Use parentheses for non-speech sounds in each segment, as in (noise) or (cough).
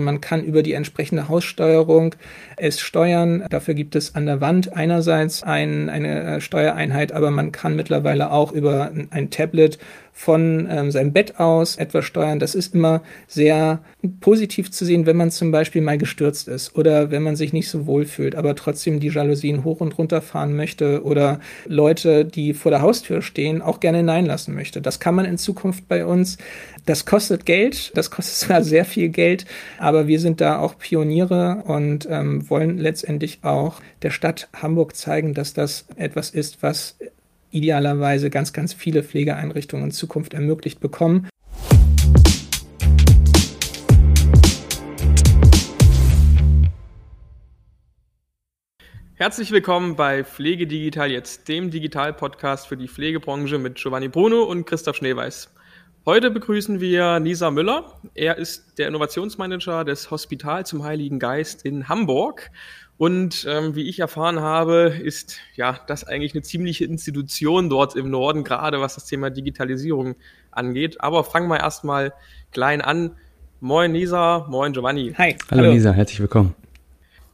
Man kann über die entsprechende Haussteuerung es steuern. Dafür gibt es an der Wand einerseits ein, eine äh, Steuereinheit, aber man kann mittlerweile auch über ein Tablet von ähm, seinem Bett aus etwas steuern. Das ist immer sehr positiv zu sehen, wenn man zum Beispiel mal gestürzt ist oder wenn man sich nicht so wohl fühlt, aber trotzdem die Jalousien hoch und runter fahren möchte oder Leute, die vor der Haustür stehen, auch gerne hineinlassen möchte. Das kann man in Zukunft bei uns. Das kostet Geld, das kostet (laughs) zwar sehr viel Geld, aber wir sind da auch Pioniere und ähm, wollen letztendlich auch der Stadt Hamburg zeigen, dass das etwas ist, was idealerweise ganz, ganz viele Pflegeeinrichtungen in Zukunft ermöglicht bekommen. Herzlich willkommen bei Pflege Digital jetzt, dem Digital-Podcast für die Pflegebranche mit Giovanni Bruno und Christoph Schneeweiß. Heute begrüßen wir Nisa Müller. Er ist der Innovationsmanager des Hospital zum Heiligen Geist in Hamburg und ähm, wie ich erfahren habe, ist ja das eigentlich eine ziemliche Institution dort im Norden, gerade was das Thema Digitalisierung angeht. Aber fangen wir erstmal klein an. Moin Nisa, moin Giovanni. Hi. Hallo, Hallo Nisa, herzlich willkommen.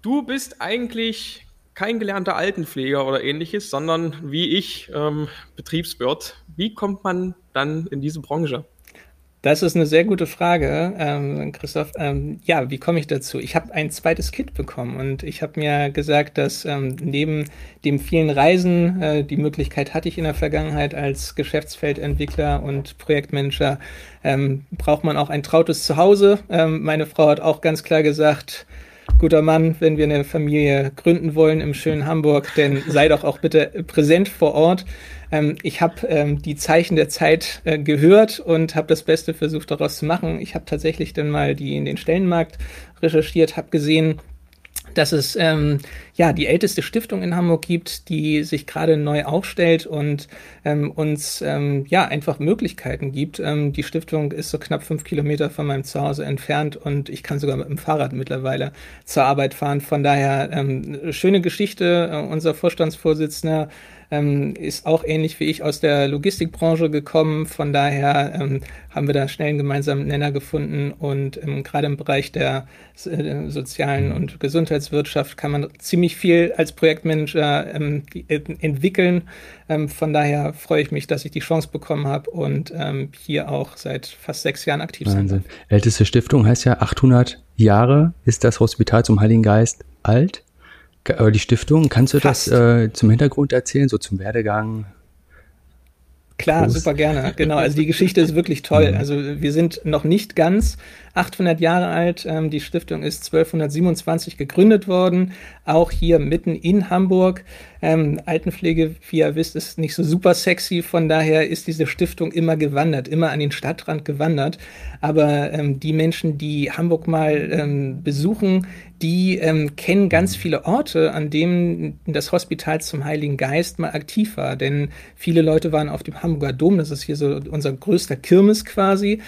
Du bist eigentlich kein gelernter Altenpfleger oder ähnliches, sondern wie ich ähm, Betriebswirt. Wie kommt man dann in diese Branche? Das ist eine sehr gute Frage, ähm, Christoph. Ähm, ja, wie komme ich dazu? Ich habe ein zweites Kind bekommen und ich habe mir gesagt, dass ähm, neben dem vielen Reisen, äh, die Möglichkeit hatte ich in der Vergangenheit als Geschäftsfeldentwickler und Projektmanager, ähm, braucht man auch ein trautes Zuhause. Ähm, meine Frau hat auch ganz klar gesagt, guter Mann, wenn wir eine Familie gründen wollen im schönen Hamburg, denn sei doch auch bitte präsent vor Ort. Ähm, ich habe ähm, die Zeichen der Zeit äh, gehört und habe das Beste versucht daraus zu machen. Ich habe tatsächlich dann mal die in den Stellenmarkt recherchiert, habe gesehen, dass es ähm, ja die älteste Stiftung in Hamburg gibt, die sich gerade neu aufstellt und ähm, uns ähm, ja einfach Möglichkeiten gibt. Ähm, die Stiftung ist so knapp fünf Kilometer von meinem Zuhause entfernt und ich kann sogar mit dem Fahrrad mittlerweile zur Arbeit fahren. Von daher ähm, schöne Geschichte. Äh, unser Vorstandsvorsitzender ähm, ist auch ähnlich wie ich aus der Logistikbranche gekommen. Von daher ähm, haben wir da schnell einen gemeinsamen Nenner gefunden und ähm, gerade im Bereich der äh, sozialen und Gesundheitswirtschaft kann man ziemlich viel als Projektmanager ähm, äh, entwickeln. Ähm, von daher freue ich mich, dass ich die Chance bekommen habe und ähm, hier auch seit fast sechs Jahren aktiv Wahnsinn. Sind. Älteste Stiftung heißt ja 800 Jahre ist das Hospital zum Heiligen Geist alt. Äh, die Stiftung, kannst du Fast. das äh, zum Hintergrund erzählen, so zum Werdegang? Klar, Prost. super gerne. Genau, also die Geschichte ist wirklich toll. Mhm. Also wir sind noch nicht ganz 800 Jahre alt. Ähm, die Stiftung ist 1227 gegründet worden, auch hier mitten in Hamburg. Ähm, Altenpflege, wie ihr wisst, ist nicht so super sexy. Von daher ist diese Stiftung immer gewandert, immer an den Stadtrand gewandert. Aber ähm, die Menschen, die Hamburg mal ähm, besuchen, die ähm, kennen ganz viele Orte, an denen das Hospital zum Heiligen Geist mal aktiv war. Denn viele Leute waren auf dem Hamburger Dom, das ist hier so unser größter Kirmes quasi.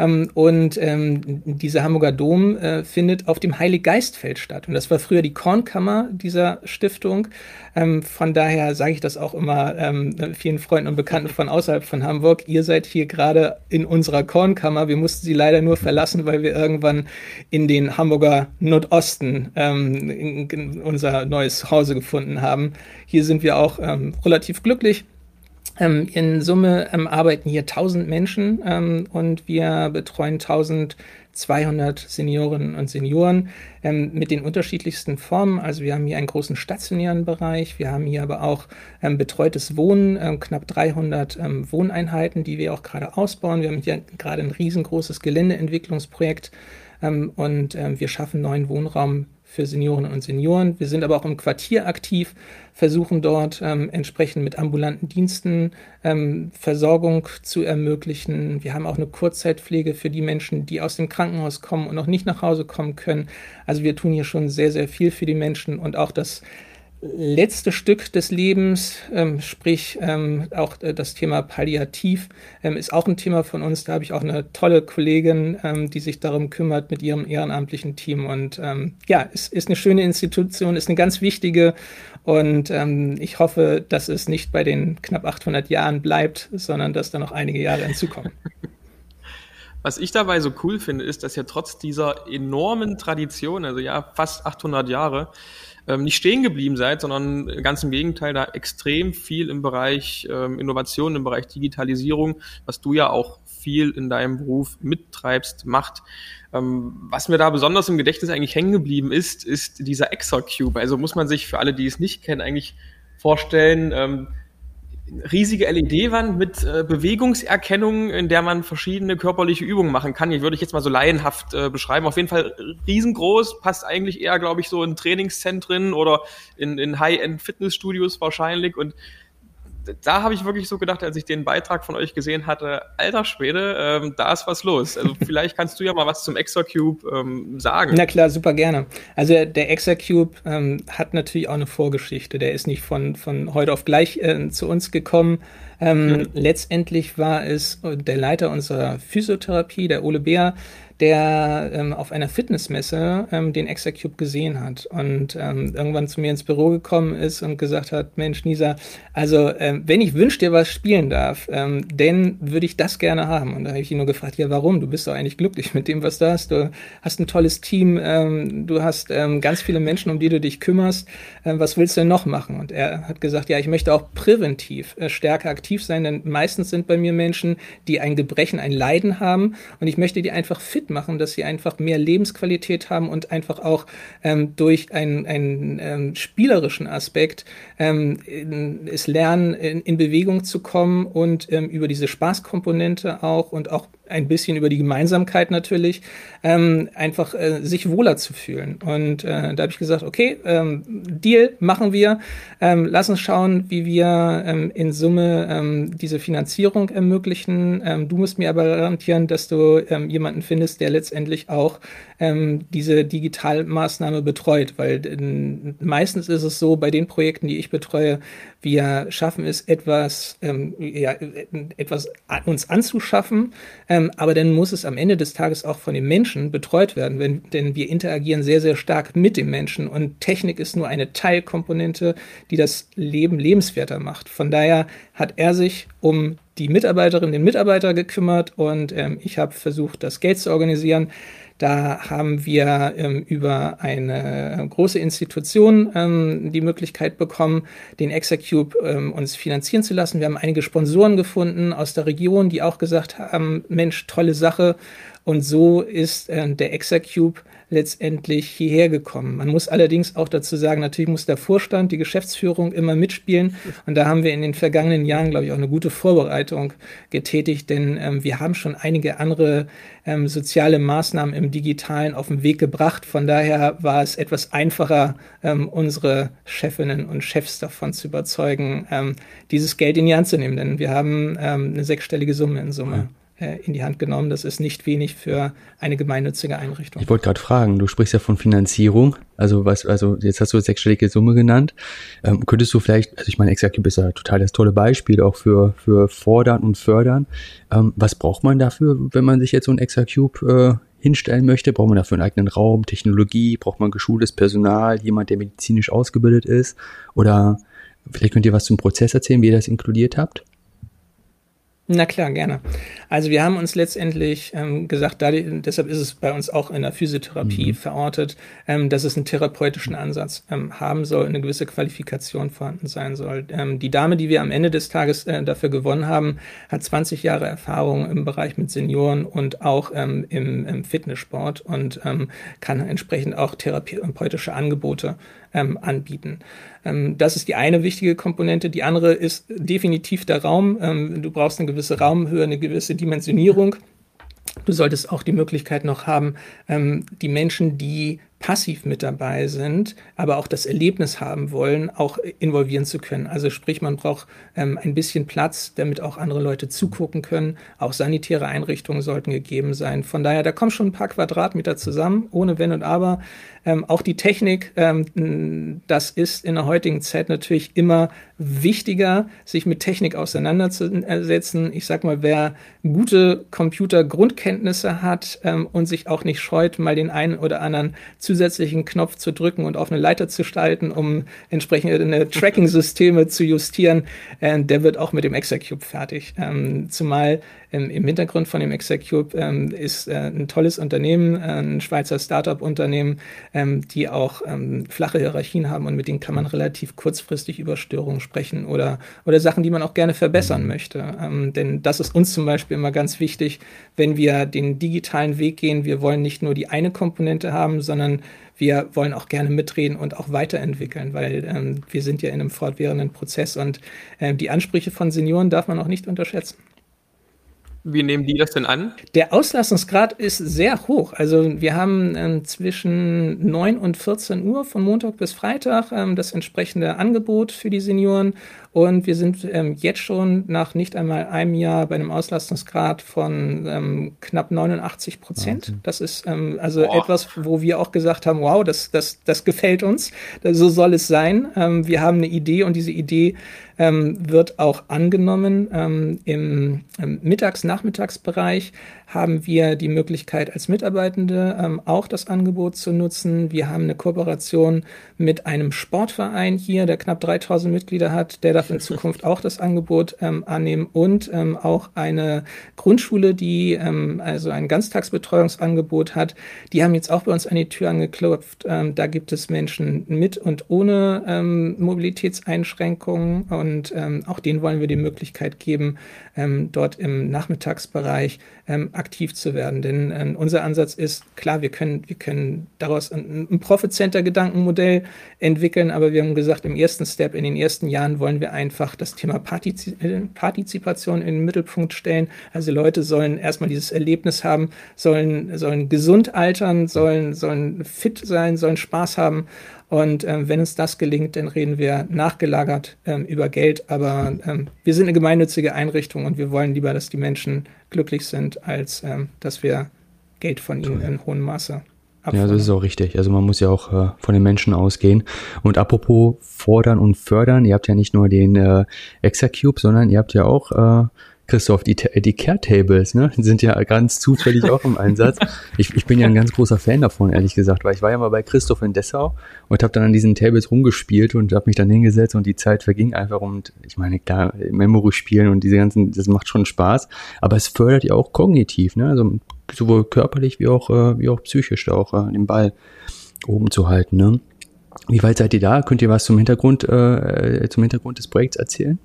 Ähm, und ähm, dieser Hamburger Dom äh, findet auf dem Heiliggeistfeld statt. Und das war früher die Kornkammer dieser Stiftung. Ähm, von daher sage ich das auch immer ähm, vielen Freunden und Bekannten von außerhalb von Hamburg. Ihr seid hier gerade in unserer Kornkammer. Wir mussten sie leider nur verlassen, weil wir irgendwann in den Hamburger Nordosten ähm, in, in unser neues Zuhause gefunden haben. Hier sind wir auch relativ glücklich. Ähm, in Summe ähm, arbeiten hier 1000 Menschen ähm, und wir betreuen 1200 Seniorinnen und Senioren ähm, mit den unterschiedlichsten Formen. Also wir haben hier einen großen stationären Bereich, wir haben hier aber auch ähm, betreutes Wohnen, ähm, knapp 300 Wohneinheiten, die wir auch gerade ausbauen. Wir haben hier gerade ein riesengroßes Geländeentwicklungsprojekt und wir schaffen neuen Wohnraum für Seniorinnen und Senioren. Wir sind aber auch im Quartier aktiv, versuchen dort ähm, entsprechend mit ambulanten Diensten ähm, Versorgung zu ermöglichen. Wir haben auch eine Kurzzeitpflege für die Menschen, die aus dem Krankenhaus kommen und noch nicht nach Hause kommen können. Also wir tun hier schon sehr, sehr viel für die Menschen und auch das letzte Stück des Lebens, ähm, sprich ähm, auch äh, das Thema Palliativ, ähm, ist auch ein Thema von uns. Da habe ich auch eine tolle Kollegin, ähm, die sich darum kümmert mit ihrem ehrenamtlichen Team. Und ähm, ja, es ist eine schöne Institution, ist eine ganz wichtige. Und ähm, ich hoffe, dass es nicht bei den knapp 800 Jahren bleibt, sondern dass da noch einige Jahre hinzukommen. (laughs) Was ich dabei so cool finde, ist, dass ja trotz dieser enormen Tradition, also ja fast 800 Jahre, ähm, nicht stehen geblieben seid, sondern ganz im Gegenteil da extrem viel im Bereich ähm, Innovation, im Bereich Digitalisierung, was du ja auch viel in deinem Beruf mittreibst, macht. Ähm, was mir da besonders im Gedächtnis eigentlich hängen geblieben ist, ist dieser Exocube. Also muss man sich für alle, die es nicht kennen, eigentlich vorstellen, ähm, riesige LED-Wand mit äh, Bewegungserkennung, in der man verschiedene körperliche Übungen machen kann. Die würde ich jetzt mal so laienhaft äh, beschreiben. Auf jeden Fall riesengroß, passt eigentlich eher, glaube ich, so in Trainingszentren oder in, in High-End-Fitnessstudios wahrscheinlich. Und da habe ich wirklich so gedacht, als ich den Beitrag von euch gesehen hatte, alter Schwede, ähm, da ist was los. Also (laughs) vielleicht kannst du ja mal was zum Exacube ähm, sagen. Na klar, super gerne. Also der Exacube ähm, hat natürlich auch eine Vorgeschichte. Der ist nicht von, von heute auf gleich äh, zu uns gekommen. Ähm, mhm. Letztendlich war es der Leiter unserer Physiotherapie, der Ole Beer, der ähm, auf einer Fitnessmesse ähm, den Exacube gesehen hat und ähm, irgendwann zu mir ins Büro gekommen ist und gesagt hat, Mensch, Nisa, also ähm, wenn ich wünsch dir was spielen darf, ähm, dann würde ich das gerne haben. Und da habe ich ihn nur gefragt, ja, warum? Du bist doch eigentlich glücklich mit dem, was du hast. Du hast ein tolles Team, ähm, du hast ähm, ganz viele Menschen, um die du dich kümmerst. Ähm, was willst du denn noch machen? Und er hat gesagt, ja, ich möchte auch präventiv äh, stärker aktiv sein, denn meistens sind bei mir Menschen, die ein Gebrechen, ein Leiden haben und ich möchte die einfach fit machen, dass sie einfach mehr Lebensqualität haben und einfach auch ähm, durch einen, einen ähm, spielerischen Aspekt ähm, es lernen, in, in, Bewegung zu kommen und ähm, über diese Spaßkomponente auch und auch ein bisschen über die Gemeinsamkeit natürlich, ähm, einfach äh, sich wohler zu fühlen. Und äh, da habe ich gesagt, okay, ähm, Deal machen wir. Ähm, lass uns schauen, wie wir ähm, in Summe ähm, diese Finanzierung ermöglichen. Ähm, du musst mir aber garantieren, dass du ähm, jemanden findest, der letztendlich auch ähm, diese Digitalmaßnahme betreut, weil äh, meistens ist es so, bei den Projekten, die ich betreue, wir schaffen es etwas, ähm, ja, etwas uns anzuschaffen, ähm, aber dann muss es am Ende des Tages auch von den Menschen betreut werden, wenn, denn wir interagieren sehr, sehr stark mit dem Menschen und Technik ist nur eine Teilkomponente, die das Leben lebenswerter macht. Von daher hat er sich um die Mitarbeiterin, den Mitarbeiter gekümmert und ähm, ich habe versucht, das Geld zu organisieren. Da haben wir ähm, über eine große Institution ähm, die Möglichkeit bekommen, den Execube ähm, uns finanzieren zu lassen. Wir haben einige Sponsoren gefunden aus der Region, die auch gesagt haben, Mensch, tolle Sache. Und so ist äh, der Execube letztendlich hierher gekommen. Man muss allerdings auch dazu sagen, natürlich muss der Vorstand, die Geschäftsführung immer mitspielen. Und da haben wir in den vergangenen Jahren, glaube ich, auch eine gute Vorbereitung getätigt, denn ähm, wir haben schon einige andere ähm, soziale Maßnahmen im Digitalen auf den Weg gebracht. Von daher war es etwas einfacher, ähm, unsere Chefinnen und Chefs davon zu überzeugen, ähm, dieses Geld in die Hand zu nehmen, denn wir haben ähm, eine sechsstellige Summe in Summe. Ja in die Hand genommen. Das ist nicht wenig für eine gemeinnützige Einrichtung. Ich wollte gerade fragen, du sprichst ja von Finanzierung, also was, also jetzt hast du sechsstellige Summe genannt. Ähm, könntest du vielleicht, also ich meine, Exacube ist ja total das tolle Beispiel auch für, für Fordern und Fördern. Ähm, was braucht man dafür, wenn man sich jetzt so ein Exacube äh, hinstellen möchte? Braucht man dafür einen eigenen Raum, Technologie? Braucht man geschultes Personal, jemand, der medizinisch ausgebildet ist? Oder vielleicht könnt ihr was zum Prozess erzählen, wie ihr das inkludiert habt? Na klar, gerne. Also wir haben uns letztendlich ähm, gesagt, da, deshalb ist es bei uns auch in der Physiotherapie mhm. verortet, ähm, dass es einen therapeutischen Ansatz ähm, haben soll, eine gewisse Qualifikation vorhanden sein soll. Ähm, die Dame, die wir am Ende des Tages äh, dafür gewonnen haben, hat 20 Jahre Erfahrung im Bereich mit Senioren und auch ähm, im, im, Fitnesssport und ähm, kann entsprechend auch therapeutische Angebote anbieten. Ähm, das ist die eine wichtige Komponente. Die andere ist definitiv der Raum. Ähm, du brauchst eine gewisse Raumhöhe, eine gewisse Dimensionierung. Du solltest auch die Möglichkeit noch haben, ähm, die Menschen, die passiv mit dabei sind, aber auch das Erlebnis haben wollen, auch involvieren zu können. Also sprich, man braucht ähm, ein bisschen Platz, damit auch andere Leute zugucken können. Auch sanitäre Einrichtungen sollten gegeben sein. Von daher, da kommen schon ein paar Quadratmeter zusammen, ohne Wenn und Aber. Ähm, auch die Technik, ähm, das ist in der heutigen Zeit natürlich immer wichtiger, sich mit Technik auseinanderzusetzen. Ich sag mal, wer gute Computergrundkenntnisse hat ähm, und sich auch nicht scheut, mal den einen oder anderen zusätzlichen Knopf zu drücken und auf eine Leiter zu schalten, um entsprechende Tracking-Systeme zu justieren, äh, der wird auch mit dem Execube fertig. Ähm, zumal ähm, im Hintergrund von dem Execube ähm, ist äh, ein tolles Unternehmen, äh, ein Schweizer Startup-Unternehmen, ähm, die auch ähm, flache Hierarchien haben und mit denen kann man relativ kurzfristig über Störungen sprechen oder, oder Sachen, die man auch gerne verbessern möchte. Ähm, denn das ist uns zum Beispiel immer ganz wichtig, wenn wir den digitalen Weg gehen. Wir wollen nicht nur die eine Komponente haben, sondern wir wollen auch gerne mitreden und auch weiterentwickeln, weil ähm, wir sind ja in einem fortwährenden Prozess und äh, die Ansprüche von Senioren darf man auch nicht unterschätzen. Wie nehmen die das denn an? Der Auslastungsgrad ist sehr hoch. Also wir haben ähm, zwischen 9 und 14 Uhr von Montag bis Freitag ähm, das entsprechende Angebot für die Senioren und wir sind ähm, jetzt schon nach nicht einmal einem Jahr bei einem Auslastungsgrad von ähm, knapp 89 Prozent. Das ist ähm, also Boah. etwas, wo wir auch gesagt haben, wow, das, das, das gefällt uns. So soll es sein. Ähm, wir haben eine Idee und diese Idee ähm, wird auch angenommen. Ähm, Im, im Mittags-Nachmittagsbereich haben wir die Möglichkeit als Mitarbeitende ähm, auch das Angebot zu nutzen. Wir haben eine Kooperation mit einem Sportverein hier, der knapp 3000 Mitglieder hat, der darf in (laughs) Zukunft auch das Angebot ähm, annehmen und ähm, auch eine Grundschule, die ähm, also ein Ganztagsbetreuungsangebot hat. Die haben jetzt auch bei uns an die Tür angeklopft. Ähm, da gibt es Menschen mit und ohne ähm, Mobilitätseinschränkungen und auch denen wollen wir die Möglichkeit geben, dort im Nachmittagsbereich aktiv zu werden. Denn äh, unser Ansatz ist, klar, wir können, wir können daraus ein, ein Profit-Center-Gedankenmodell entwickeln, aber wir haben gesagt, im ersten Step, in den ersten Jahren wollen wir einfach das Thema Partiz Partizipation in den Mittelpunkt stellen. Also Leute sollen erstmal dieses Erlebnis haben, sollen, sollen gesund altern, sollen, sollen fit sein, sollen Spaß haben und ähm, wenn uns das gelingt, dann reden wir nachgelagert ähm, über Geld. Aber ähm, wir sind eine gemeinnützige Einrichtung und wir wollen lieber, dass die Menschen glücklich sind, als ähm, dass wir Geld von ihnen in hohem Maße Abfordern. Ja, das ist auch richtig. Also man muss ja auch äh, von den Menschen ausgehen. Und apropos fordern und fördern, ihr habt ja nicht nur den äh, Exacube, sondern ihr habt ja auch äh, Christoph, die, die Care-Tables, ne, sind ja ganz zufällig auch im Einsatz. (laughs) Ich, ich bin ja ein ganz großer Fan davon, ehrlich gesagt, weil ich war ja mal bei Christoph in Dessau und habe dann an diesen Tables rumgespielt und habe mich dann hingesetzt und die Zeit verging einfach und ich meine, klar, Memory spielen und diese ganzen, das macht schon Spaß, aber es fördert ja auch kognitiv, ne, also sowohl körperlich wie auch, äh, wie auch psychisch da auch äh, den Ball oben zu halten, ne. Wie weit seid ihr da? Könnt ihr was zum Hintergrund, äh, zum Hintergrund des Projekts erzählen?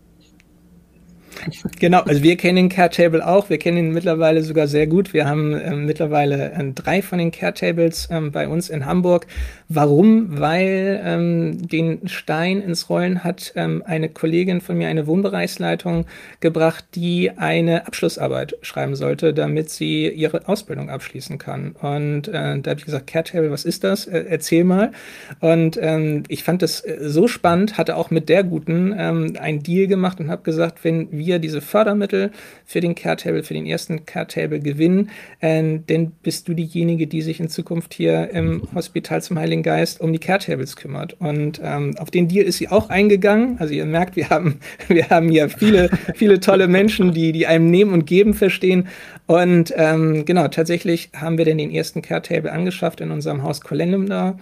Genau, also wir kennen Care Table auch. Wir kennen ihn mittlerweile sogar sehr gut. Wir haben ähm, mittlerweile äh, drei von den Care Tables ähm, bei uns in Hamburg. Warum? Weil ähm, den Stein ins Rollen hat ähm, eine Kollegin von mir, eine Wohnbereichsleitung gebracht, die eine Abschlussarbeit schreiben sollte, damit sie ihre Ausbildung abschließen kann. Und äh, da habe ich gesagt, Care Table, was ist das? Äh, erzähl mal. Und ähm, ich fand das äh, so spannend, hatte auch mit der Guten ähm, einen Deal gemacht und habe gesagt, wenn wir wir diese Fördermittel für den Care Table, für den ersten Care Table gewinnen, äh, denn bist du diejenige, die sich in Zukunft hier im Hospital zum Heiligen Geist um die Care Tables kümmert. Und ähm, auf den Deal ist sie auch eingegangen. Also ihr merkt, wir haben, (laughs) wir haben hier viele, viele tolle Menschen, die, die einem Nehmen und Geben verstehen. Und ähm, genau, tatsächlich haben wir denn den ersten Care Table angeschafft in unserem Haus Colendum da.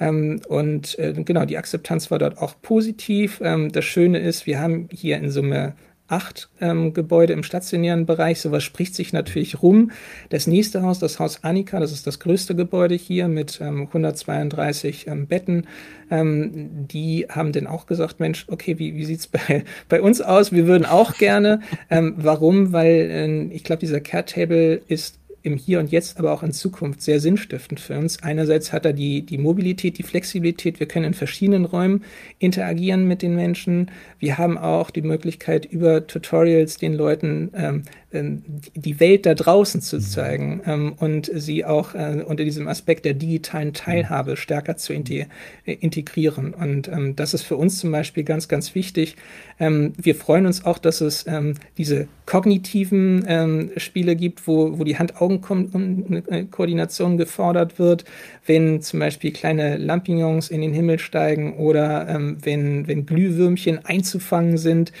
Ähm, und äh, genau, die Akzeptanz war dort auch positiv. Ähm, das Schöne ist, wir haben hier in Summe acht ähm, Gebäude im stationären Bereich. Sowas spricht sich natürlich rum. Das nächste Haus, das Haus Annika, das ist das größte Gebäude hier mit ähm, 132 ähm, Betten. Ähm, die haben dann auch gesagt, Mensch, okay, wie, wie sieht's (laughs) bei, bei uns aus? Wir würden auch gerne. Ähm, warum? Weil äh, ich glaube, dieser Care Table ist im Hier und Jetzt, aber auch in Zukunft sehr sinnstiftend für uns. Einerseits hat er die, die Mobilität, die Flexibilität. Wir können in verschiedenen Räumen interagieren mit den Menschen. Wir haben auch die Möglichkeit, über Tutorials den Leuten ähm, ähm, die Welt da draußen zu zeigen ähm, und sie auch äh, unter diesem Aspekt der digitalen Teilhabe stärker zu äh, integrieren. Und ähm, das ist für uns zum Beispiel ganz, ganz wichtig. Ähm, wir freuen uns auch, dass es ähm, diese kognitiven ähm, Spiele gibt, wo, wo die Hand-Augen-Koordination gefordert wird, wenn zum Beispiel kleine Lampignons in den Himmel steigen oder wenn, wenn Glühwürmchen einzufangen sind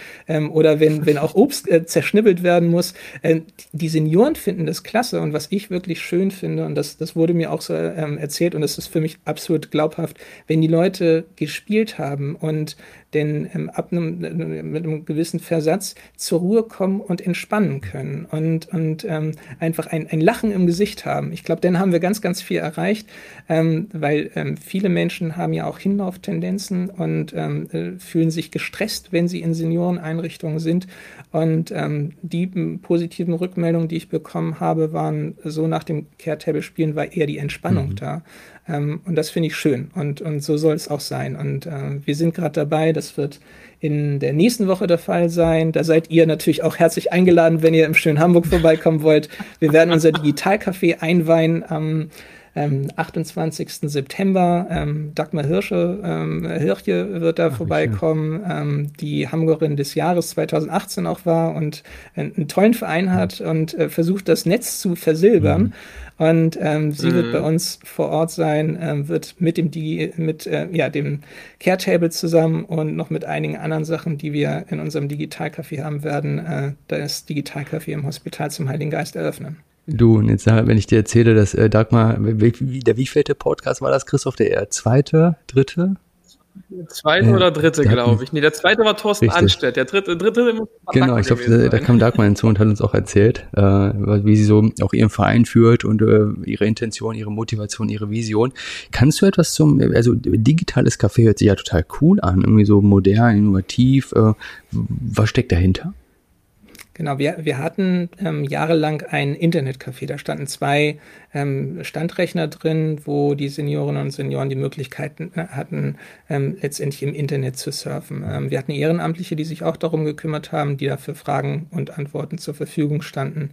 oder wenn, wenn auch Obst äh, zerschnippelt werden muss. Äh, die Senioren finden das klasse und was ich wirklich schön finde, und das, das wurde mir auch so ähm, erzählt und das ist für mich absolut glaubhaft, wenn die Leute gespielt haben und denn ähm, ab einem, mit einem gewissen Versatz zur Ruhe kommen und entspannen können und, und ähm, einfach ein, ein Lachen im Gesicht haben. Ich glaube, dann haben wir ganz, ganz viel erreicht, ähm, weil ähm, viele Menschen haben ja auch Hinlauftendenzen und ähm, äh, fühlen sich gestresst, wenn sie in Senioreneinrichtungen sind. Und ähm, die positiven Rückmeldungen, die ich bekommen habe, waren so nach dem Care-Table-Spielen war eher die Entspannung mhm. da. Ähm, und das finde ich schön. Und, und so soll es auch sein. Und äh, wir sind gerade dabei, das wird in der nächsten Woche der Fall sein. Da seid ihr natürlich auch herzlich eingeladen, wenn ihr im schönen Hamburg vorbeikommen wollt. Wir werden unser Digitalcafé einweihen am ähm, 28. September. Ähm, Dagmar Hirsche, ähm, Hirche wird da Ach, vorbeikommen, ähm, die Hamburgerin des Jahres 2018 auch war und einen tollen Verein hat und äh, versucht, das Netz zu versilbern. Mhm. Und ähm, sie mhm. wird bei uns vor Ort sein, ähm, wird mit dem Digi mit äh, ja dem Care Table zusammen und noch mit einigen anderen Sachen, die wir in unserem Digitalcafé haben werden, äh, das Digitalcafé im Hospital zum Heiligen Geist eröffnen. Du, und jetzt, wenn ich dir erzähle, dass äh, Dagmar, wie, wie, der wievielte Podcast war das, Christoph? Der zweite, dritte? Zweite ja, oder dritte, glaube ich. Nee, der zweite war Thorsten richtig. Anstedt. Der dritte, dritte muss Genau, ich glaube, da, da, kam Dagmar hinzu und hat uns auch erzählt, äh, wie sie so auch ihren Verein führt und äh, ihre Intention, ihre Motivation, ihre Vision. Kannst du etwas zum, also digitales Café hört sich ja total cool an, irgendwie so modern, innovativ. Äh, was steckt dahinter? Genau, wir, wir hatten ähm, jahrelang ein Internetcafé. Da standen zwei ähm, Standrechner drin, wo die Seniorinnen und Senioren die Möglichkeiten äh, hatten, ähm, letztendlich im Internet zu surfen. Ähm, wir hatten Ehrenamtliche, die sich auch darum gekümmert haben, die dafür Fragen und Antworten zur Verfügung standen.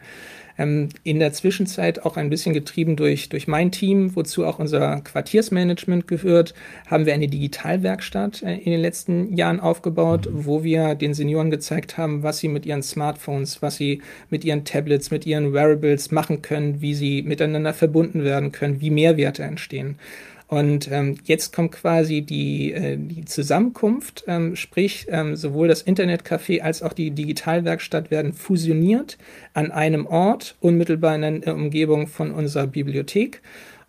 Ähm, in der Zwischenzeit auch ein bisschen getrieben durch, durch mein Team, wozu auch unser Quartiersmanagement gehört, haben wir eine Digitalwerkstatt äh, in den letzten Jahren aufgebaut, wo wir den Senioren gezeigt haben, was sie mit ihren Smartphones, was sie mit ihren Tablets, mit ihren Wearables machen können, wie sie miteinander verbunden werden können, wie Mehrwerte entstehen. Und ähm, jetzt kommt quasi die, äh, die Zusammenkunft, ähm, sprich ähm, sowohl das Internetcafé als auch die Digitalwerkstatt werden fusioniert an einem Ort, unmittelbar in der Umgebung von unserer Bibliothek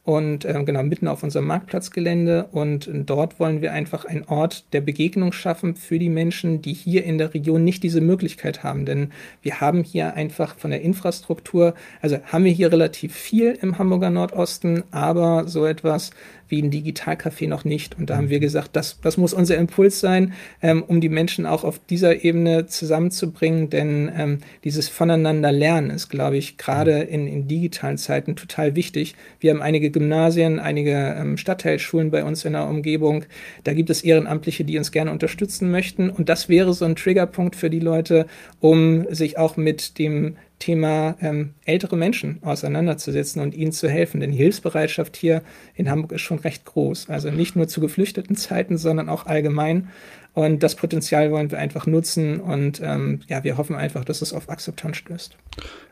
und äh, genau mitten auf unserem Marktplatzgelände. Und dort wollen wir einfach einen Ort der Begegnung schaffen für die Menschen, die hier in der Region nicht diese Möglichkeit haben. Denn wir haben hier einfach von der Infrastruktur, also haben wir hier relativ viel im Hamburger Nordosten, aber so etwas wie ein Digitalcafé noch nicht. Und da haben wir gesagt, das, das muss unser Impuls sein, ähm, um die Menschen auch auf dieser Ebene zusammenzubringen, denn ähm, dieses Voneinander lernen ist, glaube ich, gerade in, in digitalen Zeiten total wichtig. Wir haben einige Gymnasien, einige ähm, Stadtteilschulen bei uns in der Umgebung. Da gibt es Ehrenamtliche, die uns gerne unterstützen möchten. Und das wäre so ein Triggerpunkt für die Leute, um sich auch mit dem Thema ähm, ältere Menschen auseinanderzusetzen und ihnen zu helfen. Denn die Hilfsbereitschaft hier in Hamburg ist schon recht groß. Also nicht nur zu geflüchteten Zeiten, sondern auch allgemein. Und das Potenzial wollen wir einfach nutzen und ähm, ja, wir hoffen einfach, dass es auf Akzeptanz stößt.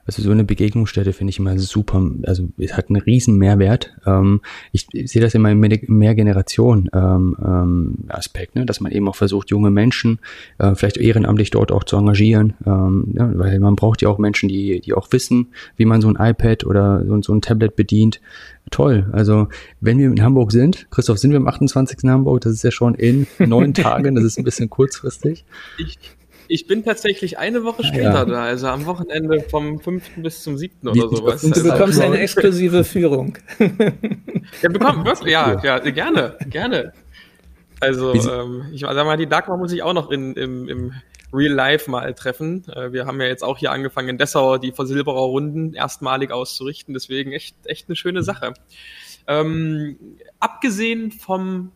Also so eine Begegnungsstätte finde ich immer super, also es hat einen riesen Mehrwert. Ähm, ich, ich sehe das immer im Mehrgeneration ähm, ähm, Aspekt, ne? dass man eben auch versucht, junge Menschen äh, vielleicht ehrenamtlich dort auch zu engagieren, ähm, ja, weil man braucht ja auch Menschen, die, die auch wissen, wie man so ein iPad oder so, so ein Tablet bedient. Toll. Also wenn wir in Hamburg sind, Christoph, sind wir am 28. in Hamburg, das ist ja schon in neun (laughs) Tagen, das ist ein bisschen kurzfristig. Ich ich bin tatsächlich eine Woche später ja. da, also am Wochenende vom 5. bis zum 7. oder sowas. Und du bekommst eine exklusive Führung. (laughs) ja, bekommt, was? Ja, ja, gerne, gerne. Also, ähm, ich sag mal, die Dagmar muss ich auch noch in, im, im Real Life mal treffen. Äh, wir haben ja jetzt auch hier angefangen in Dessau die Versilberer Runden erstmalig auszurichten, deswegen echt, echt eine schöne Sache. Ähm, abgesehen vom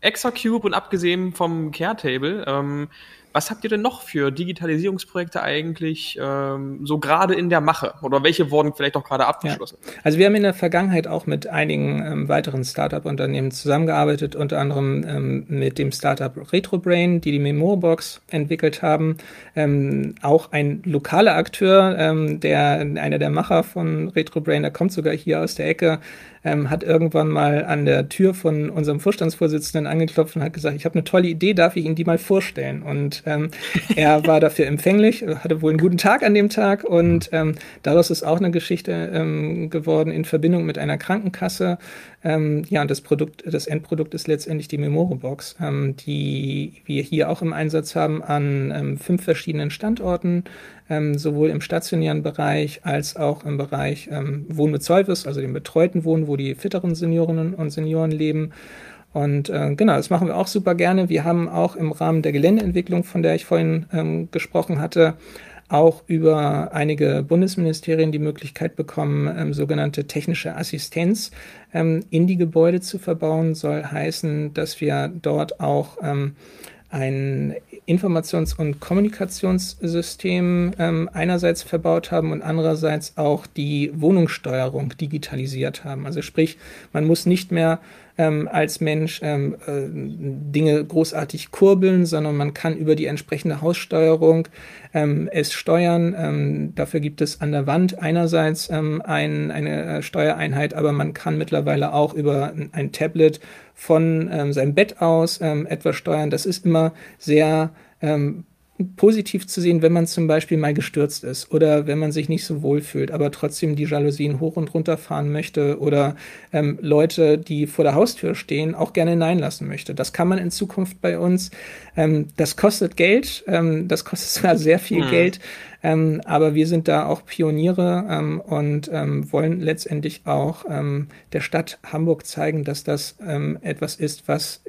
Exacube und abgesehen vom Caretable, ähm, was habt ihr denn noch für Digitalisierungsprojekte eigentlich ähm, so gerade in der Mache? Oder welche wurden vielleicht auch gerade abgeschlossen? Ja. Also wir haben in der Vergangenheit auch mit einigen ähm, weiteren Startup-Unternehmen zusammengearbeitet, unter anderem ähm, mit dem Startup RetroBrain, die die Memobox entwickelt haben. Ähm, auch ein lokaler Akteur, ähm, der einer der Macher von RetroBrain, der kommt sogar hier aus der Ecke, ähm, hat irgendwann mal an der Tür von unserem Vorstandsvorsitzenden angeklopft und hat gesagt, ich habe eine tolle Idee, darf ich Ihnen die mal vorstellen? Und ähm, (laughs) er war dafür empfänglich, hatte wohl einen guten Tag an dem Tag und ähm, daraus ist auch eine Geschichte ähm, geworden in Verbindung mit einer Krankenkasse. Ähm, ja, und das Produkt, das Endprodukt ist letztendlich die Memore-Box, ähm, die wir hier auch im Einsatz haben an fünf verschiedenen Standorten ähm, sowohl im stationären Bereich als auch im Bereich ähm, Wohnen mit Service, also dem betreuten Wohnen, wo die fitteren Seniorinnen und Senioren leben. Und äh, genau, das machen wir auch super gerne. Wir haben auch im Rahmen der Geländeentwicklung, von der ich vorhin ähm, gesprochen hatte, auch über einige Bundesministerien die Möglichkeit bekommen, ähm, sogenannte technische Assistenz ähm, in die Gebäude zu verbauen. Soll heißen, dass wir dort auch ähm, ein Informations- und Kommunikationssystem ähm, einerseits verbaut haben und andererseits auch die Wohnungssteuerung digitalisiert haben. Also sprich, man muss nicht mehr ähm, als Mensch ähm, äh, Dinge großartig kurbeln, sondern man kann über die entsprechende Haussteuerung ähm, es steuern. Ähm, dafür gibt es an der Wand einerseits ähm, ein, eine äh, Steuereinheit, aber man kann mittlerweile auch über ein Tablet von ähm, seinem Bett aus etwas steuern. Das ist immer sehr ähm, positiv zu sehen, wenn man zum Beispiel mal gestürzt ist oder wenn man sich nicht so wohl fühlt, aber trotzdem die Jalousien hoch und runter fahren möchte oder ähm, Leute, die vor der Haustür stehen, auch gerne hineinlassen möchte. Das kann man in Zukunft bei uns. Ähm, das kostet Geld, ähm, das kostet zwar sehr viel mhm. Geld, ähm, aber wir sind da auch Pioniere ähm, und ähm, wollen letztendlich auch der Stadt Hamburg zeigen, dass das etwas ist, was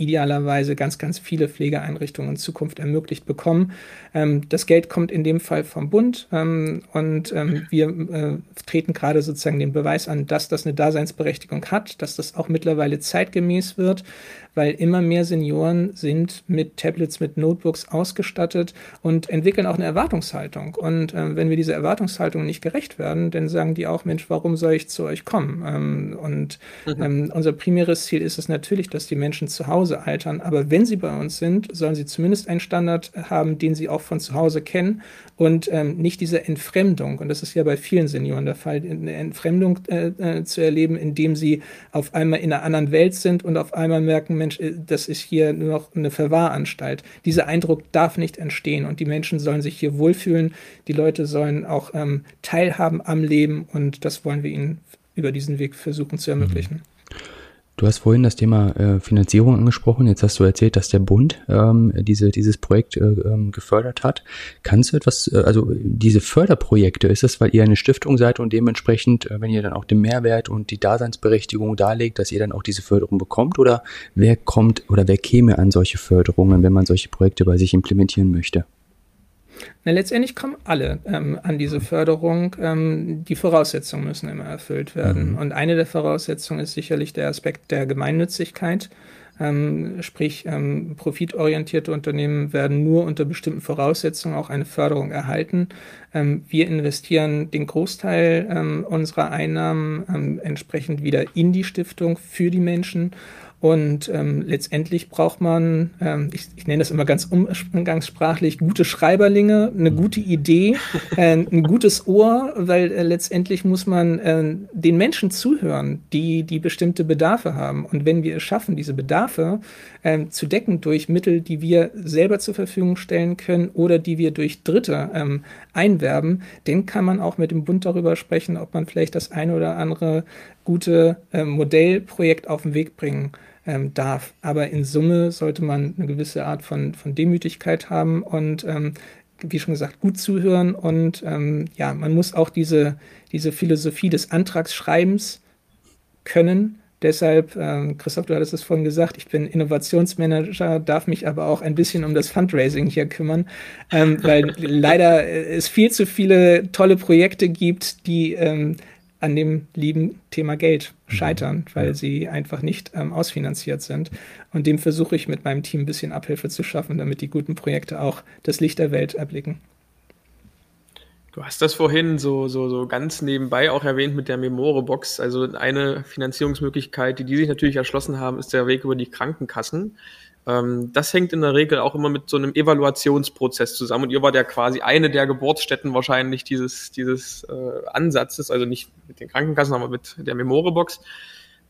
idealerweise ganz, ganz viele Pflegeeinrichtungen in Zukunft ermöglicht bekommen. Ähm, das Geld kommt in dem Fall vom Bund ähm, und ähm, wir äh, treten gerade sozusagen den Beweis an, dass das eine Daseinsberechtigung hat, dass das auch mittlerweile zeitgemäß wird weil immer mehr Senioren sind mit Tablets, mit Notebooks ausgestattet und entwickeln auch eine Erwartungshaltung. Und äh, wenn wir dieser Erwartungshaltung nicht gerecht werden, dann sagen die auch, Mensch, warum soll ich zu euch kommen? Ähm, und mhm. ähm, unser primäres Ziel ist es natürlich, dass die Menschen zu Hause altern. Aber wenn sie bei uns sind, sollen sie zumindest einen Standard haben, den sie auch von zu Hause kennen und ähm, nicht diese Entfremdung. Und das ist ja bei vielen Senioren der Fall, eine Entfremdung äh, äh, zu erleben, indem sie auf einmal in einer anderen Welt sind und auf einmal merken, Mensch, äh, das ist hier nur noch eine Verwahranstalt. Dieser Eindruck darf nicht entstehen und die Menschen sollen sich hier wohlfühlen. Die Leute sollen auch ähm, teilhaben am Leben und das wollen wir ihnen über diesen Weg versuchen zu ermöglichen. Mhm. Du hast vorhin das Thema äh, Finanzierung angesprochen. Jetzt hast du erzählt, dass der Bund ähm, diese, dieses Projekt äh, ähm, gefördert hat. Kannst du etwas, äh, also diese Förderprojekte, ist das, weil ihr eine Stiftung seid und dementsprechend, äh, wenn ihr dann auch den Mehrwert und die Daseinsberechtigung darlegt, dass ihr dann auch diese Förderung bekommt? Oder wer kommt oder wer käme an solche Förderungen, wenn man solche Projekte bei sich implementieren möchte? Na, letztendlich kommen alle ähm, an diese Förderung. Ähm, die Voraussetzungen müssen immer erfüllt werden. Mhm. Und eine der Voraussetzungen ist sicherlich der Aspekt der Gemeinnützigkeit. Ähm, sprich, ähm, profitorientierte Unternehmen werden nur unter bestimmten Voraussetzungen auch eine Förderung erhalten. Ähm, wir investieren den Großteil ähm, unserer Einnahmen ähm, entsprechend wieder in die Stiftung für die Menschen und ähm, letztendlich braucht man, ähm, ich, ich nenne das immer ganz umgangssprachlich, gute Schreiberlinge, eine gute Idee, äh, ein gutes Ohr, weil äh, letztendlich muss man äh, den Menschen zuhören, die die bestimmte Bedarfe haben. Und wenn wir es schaffen, diese Bedarfe äh, zu decken durch Mittel, die wir selber zur Verfügung stellen können oder die wir durch Dritte ähm, einwerben, dann kann man auch mit dem Bund darüber sprechen, ob man vielleicht das eine oder andere gute äh, Modellprojekt auf den Weg bringen ähm, darf. Aber in Summe sollte man eine gewisse Art von, von Demütigkeit haben und ähm, wie schon gesagt, gut zuhören und ähm, ja, man muss auch diese, diese Philosophie des Antragsschreibens können. Deshalb, ähm, Christoph, du hattest es vorhin gesagt, ich bin Innovationsmanager, darf mich aber auch ein bisschen um das Fundraising hier kümmern, ähm, weil (laughs) leider es viel zu viele tolle Projekte gibt, die ähm, an dem lieben Thema Geld mhm. scheitern, weil ja. sie einfach nicht ähm, ausfinanziert sind. Und dem versuche ich mit meinem Team ein bisschen Abhilfe zu schaffen, damit die guten Projekte auch das Licht der Welt erblicken. Du hast das vorhin so, so, so ganz nebenbei auch erwähnt mit der Memore-Box. Also eine Finanzierungsmöglichkeit, die die sich natürlich erschlossen haben, ist der Weg über die Krankenkassen. Ähm, das hängt in der Regel auch immer mit so einem Evaluationsprozess zusammen. Und ihr war ja quasi eine der Geburtsstätten wahrscheinlich dieses, dieses äh, Ansatzes, also nicht mit den Krankenkassen, aber mit der Memorebox.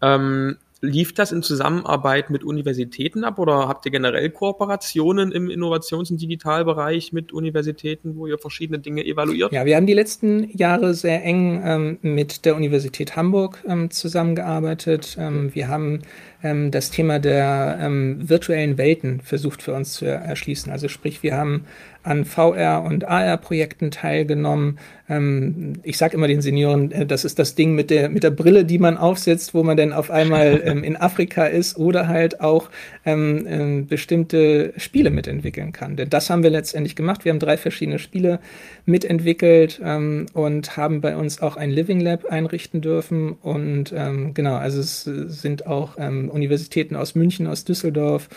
Ähm, lief das in Zusammenarbeit mit Universitäten ab oder habt ihr generell Kooperationen im Innovations- und Digitalbereich mit Universitäten, wo ihr verschiedene Dinge evaluiert? Ja, wir haben die letzten Jahre sehr eng ähm, mit der Universität Hamburg ähm, zusammengearbeitet. Ähm, wir haben ähm, das Thema der ähm, virtuellen Welten versucht für uns zu erschließen. Also sprich, wir haben an VR- und AR-Projekten teilgenommen. Ähm, ich sage immer den Senioren, äh, das ist das Ding mit der, mit der Brille, die man aufsetzt, wo man dann auf einmal (laughs) ähm, in Afrika ist oder halt auch ähm, ähm, bestimmte Spiele mitentwickeln kann. Denn das haben wir letztendlich gemacht. Wir haben drei verschiedene Spiele mitentwickelt ähm, und haben bei uns auch ein Living Lab einrichten dürfen. Und ähm, genau, also es sind auch Universitäten aus München, aus Düsseldorf,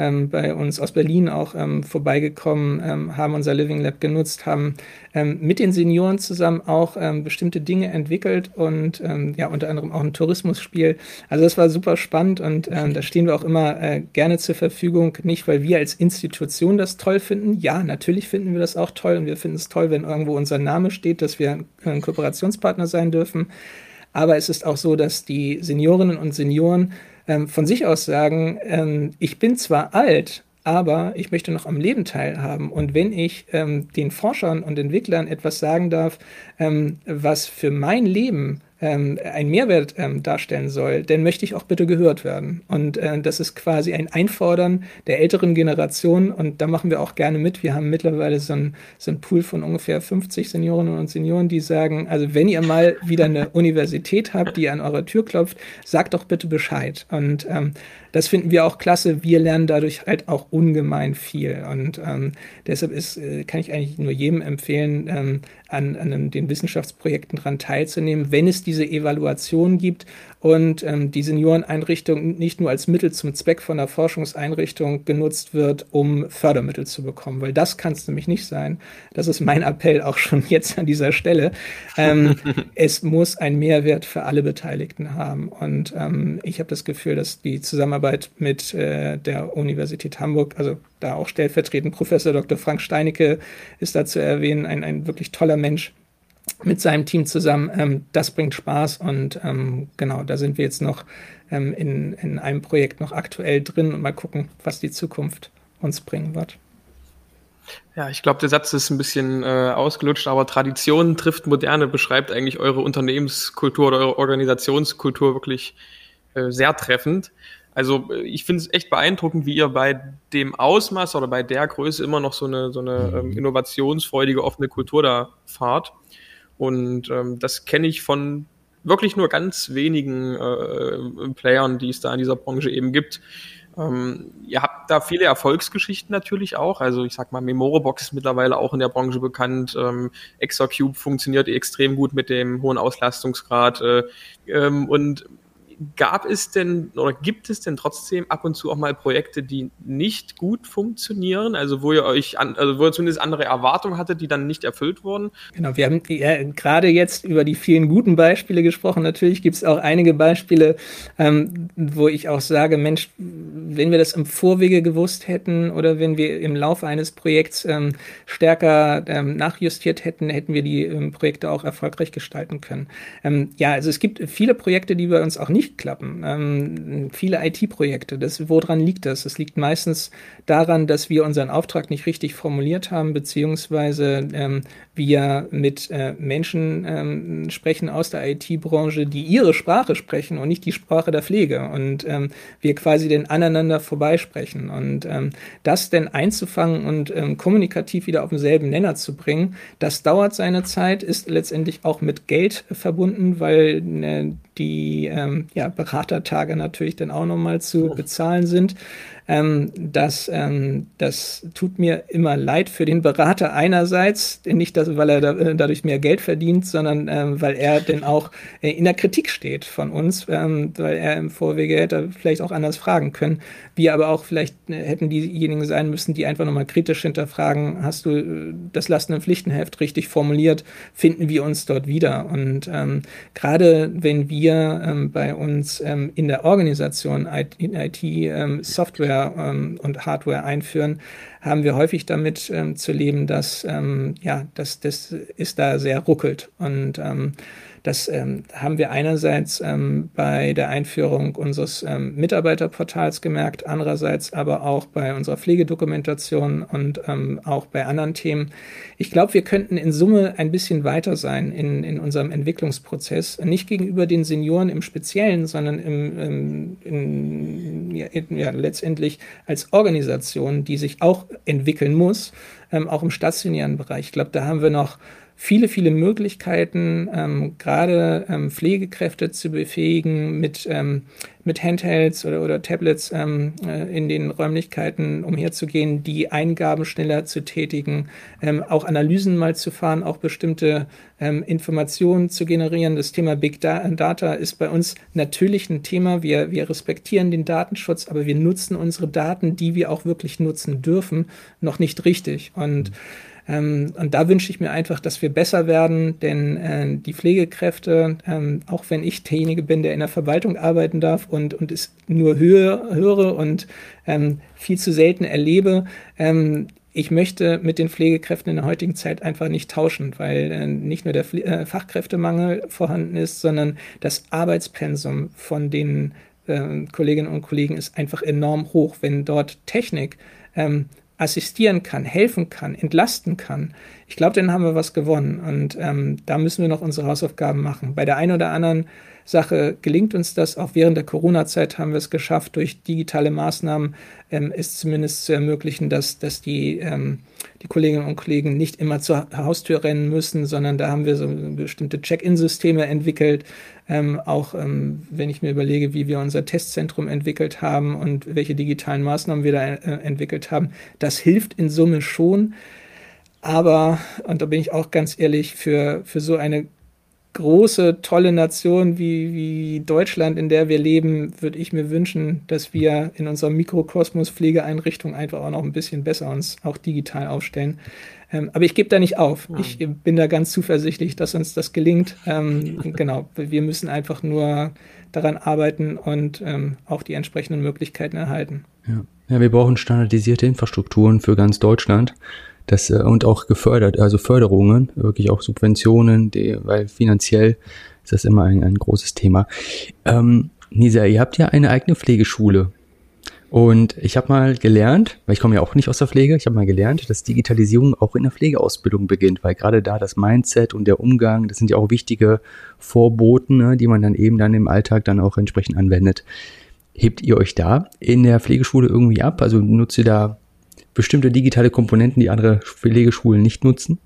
ähm, bei uns aus Berlin auch ähm, vorbeigekommen, ähm, haben unser Living Lab genutzt, haben ähm, mit den Senioren zusammen auch ähm, bestimmte Dinge entwickelt und ähm, ja, unter anderem auch ein Tourismusspiel. Also das war super spannend und da stehen wir auch immer äh, gerne zur Verfügung, nicht weil wir als Institution das toll finden. Ja, natürlich finden wir das auch toll und wir finden es toll, wenn irgendwo unser Name steht, dass wir ein Kooperationspartner sein dürfen. Aber es ist auch so, dass die Seniorinnen und Senioren ähm, von sich aus sagen, ähm, ich bin zwar alt, aber ich möchte noch am Leben teilhaben. Und wenn ich ähm, den Forschern und Entwicklern etwas sagen darf, ähm, was für mein Leben ähm, einen Mehrwert ähm, darstellen soll, dann möchte ich auch bitte gehört werden. Und äh, das ist quasi ein Einfordern der älteren Generation und da machen wir auch gerne mit. Wir haben mittlerweile so ein, so ein Pool von ungefähr 50 Seniorinnen und Senioren, die sagen, also wenn ihr mal wieder eine (laughs) Universität habt, die an eurer Tür klopft, sagt doch bitte Bescheid. Und ähm, das finden wir auch klasse. Wir lernen dadurch halt auch ungemein viel. Und ähm, deshalb ist, äh, kann ich eigentlich nur jedem empfehlen, ähm, an, an den Wissenschaftsprojekten daran teilzunehmen, wenn es diese Evaluation gibt und ähm, die Senioreneinrichtung nicht nur als Mittel zum Zweck von der Forschungseinrichtung genutzt wird, um Fördermittel zu bekommen, weil das kann es nämlich nicht sein. Das ist mein Appell auch schon jetzt an dieser Stelle. Ähm, (laughs) es muss einen Mehrwert für alle Beteiligten haben und ähm, ich habe das Gefühl, dass die Zusammenarbeit mit äh, der Universität Hamburg, also da auch stellvertretend Professor Dr. Frank Steinecke ist da zu erwähnen, ein, ein wirklich toller Mensch, mit seinem Team zusammen. Ähm, das bringt Spaß und ähm, genau, da sind wir jetzt noch ähm, in, in einem Projekt noch aktuell drin und mal gucken, was die Zukunft uns bringen wird. Ja, ich glaube, der Satz ist ein bisschen äh, ausgelutscht, aber Tradition trifft Moderne beschreibt eigentlich eure Unternehmenskultur oder eure Organisationskultur wirklich äh, sehr treffend. Also äh, ich finde es echt beeindruckend, wie ihr bei dem Ausmaß oder bei der Größe immer noch so eine, so eine ähm, innovationsfreudige, offene Kultur da fahrt. Und ähm, das kenne ich von wirklich nur ganz wenigen äh, Playern, die es da in dieser Branche eben gibt. Ähm, ihr habt da viele Erfolgsgeschichten natürlich auch. Also ich sag mal, Memorobox ist mittlerweile auch in der Branche bekannt. Ähm, Exacube funktioniert extrem gut mit dem hohen Auslastungsgrad. Äh, ähm, und gab es denn oder gibt es denn trotzdem ab und zu auch mal Projekte, die nicht gut funktionieren? Also wo ihr euch, an, also wo ihr zumindest andere Erwartungen hattet, die dann nicht erfüllt wurden? Genau, wir haben ja, gerade jetzt über die vielen guten Beispiele gesprochen. Natürlich gibt es auch einige Beispiele, ähm, wo ich auch sage, Mensch, wenn wir das im Vorwege gewusst hätten oder wenn wir im Laufe eines Projekts ähm, stärker ähm, nachjustiert hätten, hätten wir die ähm, Projekte auch erfolgreich gestalten können. Ähm, ja, also es gibt viele Projekte, die bei uns auch nicht klappen. Ähm, viele IT-Projekte. Das, woran liegt das? Es liegt meistens daran, dass wir unseren Auftrag nicht richtig formuliert haben, beziehungsweise ähm, wir mit äh, Menschen ähm, sprechen aus der IT-Branche, die ihre Sprache sprechen und nicht die Sprache der Pflege. Und ähm, wir quasi den aneinander vorbeisprechen. Und ähm, das denn einzufangen und ähm, kommunikativ wieder auf denselben Nenner zu bringen, das dauert seine Zeit, ist letztendlich auch mit Geld verbunden, weil äh, die ähm, ja, Beratertage natürlich dann auch nochmal zu bezahlen sind. Ähm, das, ähm, das tut mir immer leid für den Berater einerseits, nicht, dass, weil er da, äh, dadurch mehr Geld verdient, sondern ähm, weil er denn auch äh, in der Kritik steht von uns, ähm, weil er im Vorwege hätte vielleicht auch anders fragen können. Wir aber auch vielleicht äh, hätten diejenigen sein müssen, die einfach nochmal kritisch hinterfragen, hast du äh, das Lasten- und Pflichtenheft richtig formuliert, finden wir uns dort wieder. Und ähm, gerade wenn wir ähm, bei uns ähm, in der Organisation in IT ähm, Software ähm, und Hardware einführen, haben wir häufig damit ähm, zu leben, dass ähm, ja, das, das ist da sehr ruckelt. Und ähm, das ähm, haben wir einerseits ähm, bei der Einführung unseres ähm, Mitarbeiterportals gemerkt, andererseits aber auch bei unserer Pflegedokumentation und ähm, auch bei anderen Themen. Ich glaube, wir könnten in Summe ein bisschen weiter sein in, in unserem Entwicklungsprozess, nicht gegenüber den Senioren im Speziellen, sondern im, im, in ja, ja, letztendlich als Organisation, die sich auch entwickeln muss, ähm, auch im stationären Bereich. Ich glaube, da haben wir noch viele, viele Möglichkeiten, ähm, gerade ähm, Pflegekräfte zu befähigen, mit, ähm, mit Handhelds oder, oder Tablets ähm, äh, in den Räumlichkeiten umherzugehen, die Eingaben schneller zu tätigen, ähm, auch Analysen mal zu fahren, auch bestimmte ähm, Informationen zu generieren. Das Thema Big Data ist bei uns natürlich ein Thema. Wir, wir respektieren den Datenschutz, aber wir nutzen unsere Daten, die wir auch wirklich nutzen dürfen, noch nicht richtig. Und mhm ähm, und da wünsche ich mir einfach, dass wir besser werden, denn äh, die Pflegekräfte, ähm, auch wenn ich derjenige bin, der in der Verwaltung arbeiten darf und, und es nur höre, höre und ähm, viel zu selten erlebe, ähm, ich möchte mit den Pflegekräften in der heutigen Zeit einfach nicht tauschen, weil äh, nicht nur der Pfle äh, Fachkräftemangel vorhanden ist, sondern das Arbeitspensum von den äh, Kolleginnen und Kollegen ist einfach enorm hoch. Wenn dort Technik ähm, assistieren kann, helfen kann, entlasten kann, ich glaube, dann haben wir was gewonnen. Und ähm, da müssen wir noch unsere Hausaufgaben machen. Bei der einen oder anderen Sache gelingt uns das. Auch während der Corona-Zeit haben wir es geschafft, durch digitale Maßnahmen ähm, es zumindest zu ermöglichen, dass, dass die, ähm, die Kolleginnen und Kollegen nicht immer zur Haustür rennen müssen, sondern da haben wir so bestimmte Check-in-Systeme entwickelt. Ähm, auch ähm, wenn ich mir überlege, wie wir unser Testzentrum entwickelt haben und welche digitalen Maßnahmen wir da äh, entwickelt haben, das hilft in Summe schon. Aber, und da bin ich auch ganz ehrlich, für, für so eine große, tolle Nation wie, wie Deutschland, in der wir leben, würde ich mir wünschen, dass wir in unserer Mikrokosmos Pflegeeinrichtung einfach auch noch ein bisschen besser uns auch digital aufstellen. Ähm, aber ich gebe da nicht auf. Ja. Ich bin da ganz zuversichtlich, dass uns das gelingt. Ähm, (laughs) genau, wir müssen einfach nur daran arbeiten und ähm, auch die entsprechenden Möglichkeiten erhalten. Ja. ja, wir brauchen standardisierte Infrastrukturen für ganz Deutschland das, äh, und auch gefördert, also Förderungen, wirklich auch Subventionen, die, weil finanziell ist das immer ein, ein großes Thema. Ähm, Nisa, ihr habt ja eine eigene Pflegeschule. Und ich habe mal gelernt, weil ich komme ja auch nicht aus der Pflege, ich habe mal gelernt, dass Digitalisierung auch in der Pflegeausbildung beginnt, weil gerade da das Mindset und der Umgang, das sind ja auch wichtige Vorboten, ne, die man dann eben dann im Alltag dann auch entsprechend anwendet. Hebt ihr euch da in der Pflegeschule irgendwie ab? Also nutzt ihr da bestimmte digitale Komponenten, die andere Pflegeschulen nicht nutzen?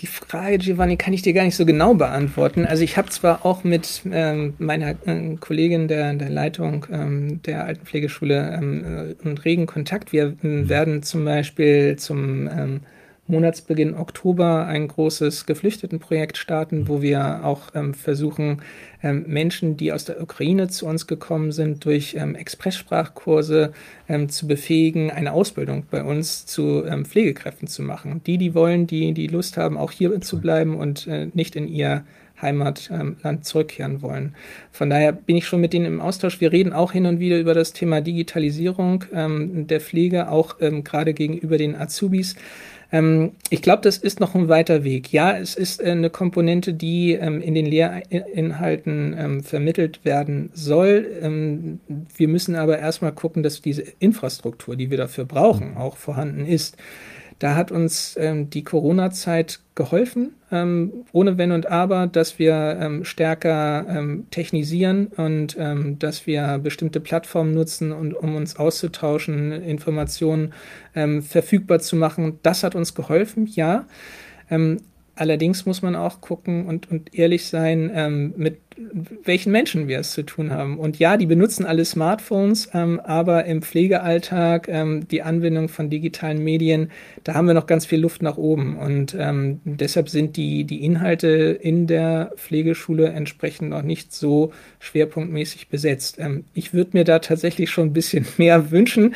Die Frage, Giovanni, kann ich dir gar nicht so genau beantworten. Also ich habe zwar auch mit ähm, meiner äh, Kollegin der, der Leitung ähm, der Altenpflegeschule ähm, äh, einen regen Kontakt. Wir äh, werden zum Beispiel zum ähm, Monatsbeginn Oktober ein großes Geflüchtetenprojekt starten, wo wir auch ähm, versuchen, ähm, Menschen, die aus der Ukraine zu uns gekommen sind, durch ähm, Expresssprachkurse ähm, zu befähigen, eine Ausbildung bei uns zu ähm, Pflegekräften zu machen. Die, die wollen, die, die Lust haben, auch hier zu bleiben und äh, nicht in ihr Heimatland ähm, zurückkehren wollen. Von daher bin ich schon mit denen im Austausch. Wir reden auch hin und wieder über das Thema Digitalisierung ähm, der Pflege, auch ähm, gerade gegenüber den Azubis. Ähm, ich glaube, das ist noch ein weiter Weg. Ja, es ist äh, eine Komponente, die ähm, in den Lehrinhalten ähm, vermittelt werden soll. Ähm, wir müssen aber erstmal gucken, dass diese Infrastruktur, die wir dafür brauchen, auch vorhanden ist. Da hat uns ähm, die Corona-Zeit geholfen, ähm, ohne Wenn und Aber, dass wir ähm, stärker ähm, technisieren und ähm, dass wir bestimmte Plattformen nutzen, und, um uns auszutauschen, Informationen ähm, verfügbar zu machen. Das hat uns geholfen, ja. Allerdings muss man auch gucken und, und ehrlich sein, ähm, mit welchen Menschen wir es zu tun haben. Und ja, die benutzen alle Smartphones, ähm, aber im Pflegealltag, ähm, die Anwendung von digitalen Medien, da haben wir noch ganz viel Luft nach oben. Und ähm, deshalb sind die, die Inhalte in der Pflegeschule entsprechend noch nicht so schwerpunktmäßig besetzt. Ähm, ich würde mir da tatsächlich schon ein bisschen (laughs) mehr wünschen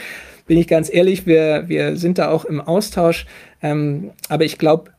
bin ich ganz ehrlich, wir, wir sind da auch im Austausch. Ähm, aber ich glaube,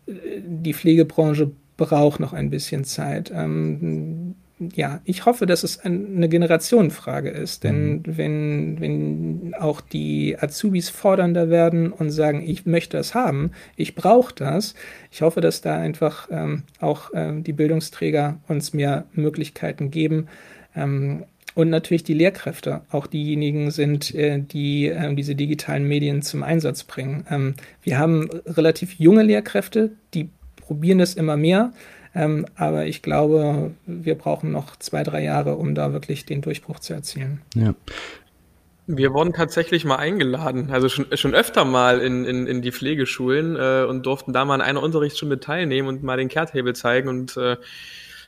die Pflegebranche braucht noch ein bisschen Zeit. Ähm, ja, ich hoffe, dass es eine Generationenfrage ist, denn mhm. wenn, wenn auch die Azubis fordernder werden und sagen, ich möchte das haben, ich brauche das, ich hoffe, dass da einfach ähm, auch ähm, die Bildungsträger uns mehr Möglichkeiten geben, ähm, und natürlich die Lehrkräfte, auch diejenigen sind, äh, die äh, diese digitalen Medien zum Einsatz bringen. Ähm, wir haben relativ junge Lehrkräfte, die probieren es immer mehr. Ähm, aber ich glaube, wir brauchen noch zwei, drei Jahre, um da wirklich den Durchbruch zu erzielen. Ja. Wir wurden tatsächlich mal eingeladen, also schon, schon öfter mal in, in, in die Pflegeschulen äh, und durften da mal an einer Unterrichtsstunde teilnehmen und mal den Care-Table zeigen und äh,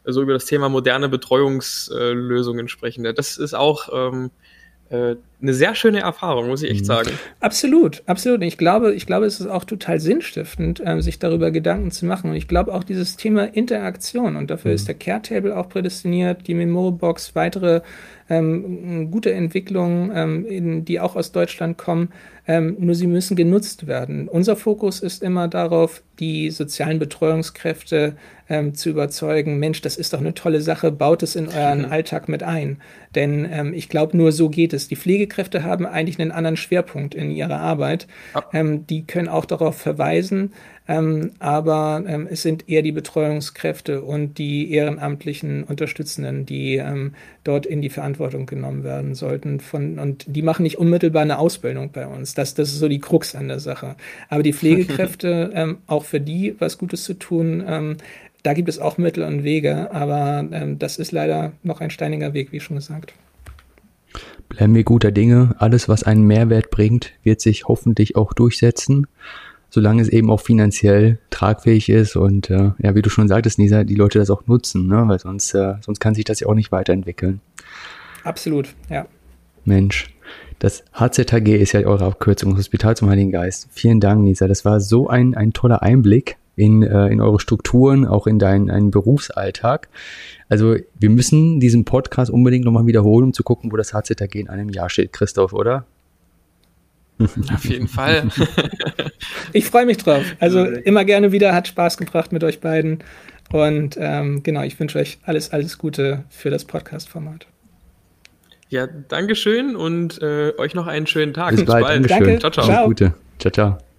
so über das Thema moderne Betreuungslösungen sprechen. Das ist auch ähm, äh, eine sehr schöne Erfahrung, muss ich echt mhm. sagen. Absolut, absolut. Ich glaube, ich glaube, es ist auch total sinnstiftend, ähm, sich darüber Gedanken zu machen. Und ich glaube auch dieses Thema Interaktion und dafür mhm. ist der Care Table auch prädestiniert, die Memo-Box, weitere ähm, gute Entwicklungen, ähm, in, die auch aus Deutschland kommen, ähm, nur sie müssen genutzt werden. Unser Fokus ist immer darauf, die sozialen Betreuungskräfte ähm, zu überzeugen, Mensch, das ist doch eine tolle Sache, baut es in euren Alltag mit ein. Denn ähm, ich glaube, nur so geht es. Die Pflegekräfte haben eigentlich einen anderen Schwerpunkt in ihrer Arbeit. Ähm, die können auch darauf verweisen, ähm, aber ähm, es sind eher die Betreuungskräfte und die ehrenamtlichen Unterstützenden, die ähm, dort in die Verantwortung genommen werden sollten. Von, und die machen nicht unmittelbar eine Ausbildung bei uns. Das, das ist so die Krux an der Sache. Aber die Pflegekräfte, (laughs) ähm, auch für die was Gutes zu tun, ähm, da gibt es auch Mittel und Wege, aber ähm, das ist leider noch ein steiniger Weg, wie schon gesagt. Bleiben wir guter Dinge. Alles, was einen Mehrwert bringt, wird sich hoffentlich auch durchsetzen solange es eben auch finanziell tragfähig ist und äh, ja, wie du schon sagtest, Nisa, die Leute das auch nutzen, ne? weil sonst, äh, sonst kann sich das ja auch nicht weiterentwickeln. Absolut, ja. Mensch, das HZHG ist ja eure Abkürzung, Hospital zum Heiligen Geist. Vielen Dank, Nisa. Das war so ein, ein toller Einblick in, äh, in eure Strukturen, auch in deinen, deinen Berufsalltag. Also wir müssen diesen Podcast unbedingt nochmal wiederholen, um zu gucken, wo das HZHG in einem Jahr steht, Christoph, oder? (laughs) Auf jeden Fall. (laughs) ich freue mich drauf. Also immer gerne wieder, hat Spaß gebracht mit euch beiden. Und ähm, genau, ich wünsche euch alles, alles Gute für das Podcast-Format. Ja, Dankeschön und äh, euch noch einen schönen Tag. Bis, Bis bald. bald. Danke. Ciao, ciao. ciao. Gute. Ciao, ciao.